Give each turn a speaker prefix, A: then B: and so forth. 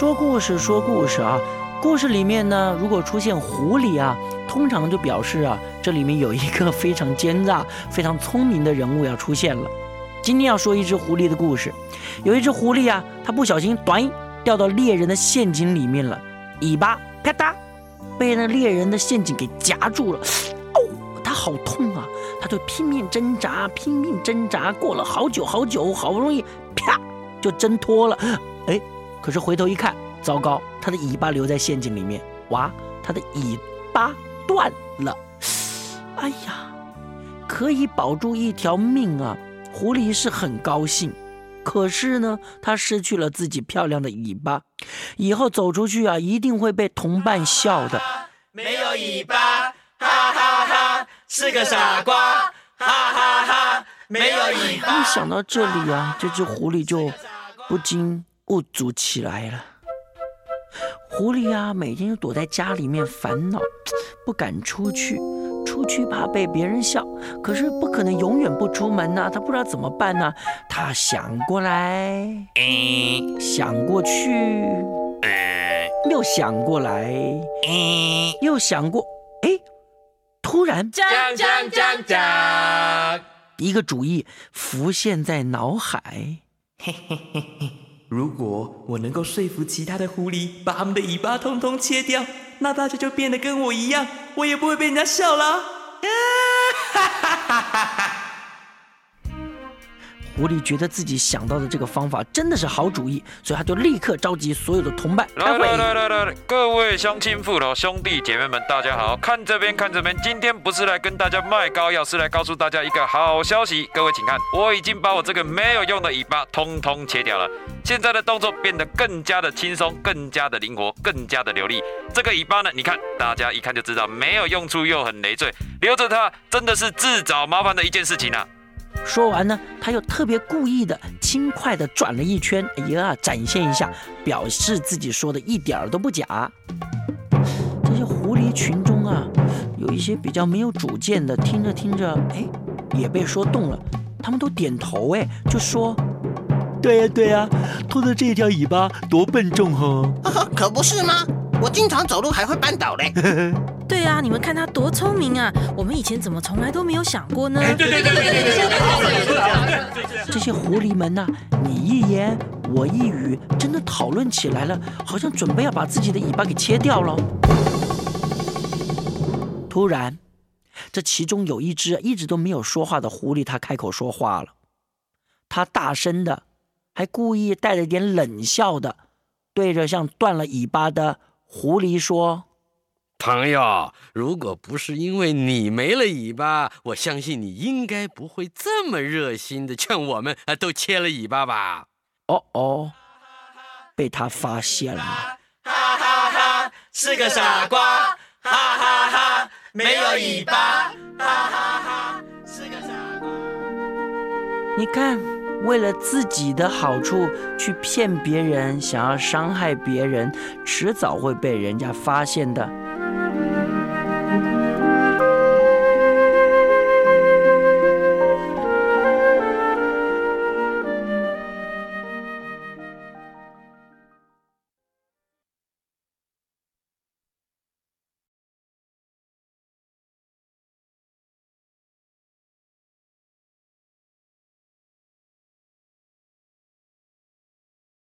A: 说故事，说故事啊！故事里面呢，如果出现狐狸啊，通常就表示啊，这里面有一个非常奸诈、非常聪明的人物要出现了。今天要说一只狐狸的故事。有一只狐狸啊，它不小心短掉到猎人的陷阱里面了，尾巴啪嗒被那猎人的陷阱给夹住了。哦，它好痛啊！它就拼命挣扎，拼命挣扎，过了好久好久，好不容易啪就挣脱了。哎，可是回头一看，糟糕，它的尾巴留在陷阱里面。哇，它的尾巴断了。哎呀，可以保住一条命啊！狐狸是很高兴，可是呢，它失去了自己漂亮的尾巴，以后走出去啊，一定会被同伴笑的。
B: 没有尾巴，哈哈哈，是个傻瓜，哈哈哈，没有尾巴。
A: 一想到这里啊，这只狐狸就不禁不足起来了。狐狸啊，每天就躲在家里面烦恼，不敢出去。出去怕被别人笑，可是不可能永远不出门呐。他不知道怎么办呢？他想过来，想过去，又想过来，又想过，哎，突然，
B: 讲讲讲讲，
A: 一个主意浮现在脑海。
C: 嘿嘿嘿嘿，如果我能够说服其他的狐狸把它们的尾巴通通切掉。那大家就变得跟我一样，我也不会被人家笑了。
A: 狐狸觉得自己想到的这个方法真的是好主意，所以他就立刻召集所有的同伴。
D: 来来来来来，各位乡亲父老兄弟姐妹们，大家好！看这边看这边，今天不是来跟大家卖膏药，是来告诉大家一个好消息。各位请看，我已经把我这个没有用的尾巴通通切掉了，现在的动作变得更加的轻松，更加的灵活，更加的流利。这个尾巴呢，你看，大家一看就知道没有用处又很累赘，留着它真的是自找麻烦的一件事情啊！
A: 说完呢，他又特别故意的轻快的转了一圈，哎呀，展现一下，表示自己说的一点儿都不假。这些狐狸群中啊，有一些比较没有主见的，听着听着，哎，也被说动了，他们都点头，哎，就说：“
E: 对呀对呀，拖着这条尾巴多笨重哈！
F: 可不是吗？我经常走路还会绊倒嘞。”
G: 对啊，你们看他多聪明啊！我们以前怎么从来都没有想过呢？
B: 对对对对
A: 对！这些狐狸们呐，你一言我一语，真的讨论起来了，好像准备要把自己的尾巴给切掉了。突然，这其中有一只一直都没有说话的狐狸，它开口说话了。它大声的，还故意带着点冷笑的，对着像断了尾巴的狐狸说。
H: 朋友，如果不是因为你没了尾巴，我相信你应该不会这么热心的劝我们啊，都切了尾巴吧？
A: 哦哦，被他发现了！
B: 哈哈哈，是个傻瓜！哈哈哈，没有尾巴！哈哈哈，是个傻瓜！
A: 你看，为了自己的好处去骗别人，想要伤害别人，迟早会被人家发现的。